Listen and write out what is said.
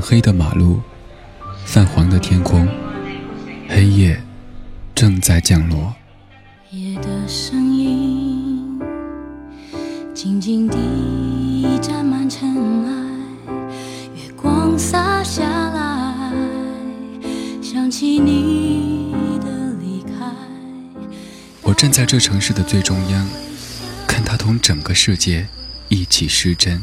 黑的马路，泛黄的天空，黑夜正在降落。夜的声音静静地沾满尘埃，月光洒下来，想起你的离开。我站在这城市的最中央，看它同整个世界一起失真。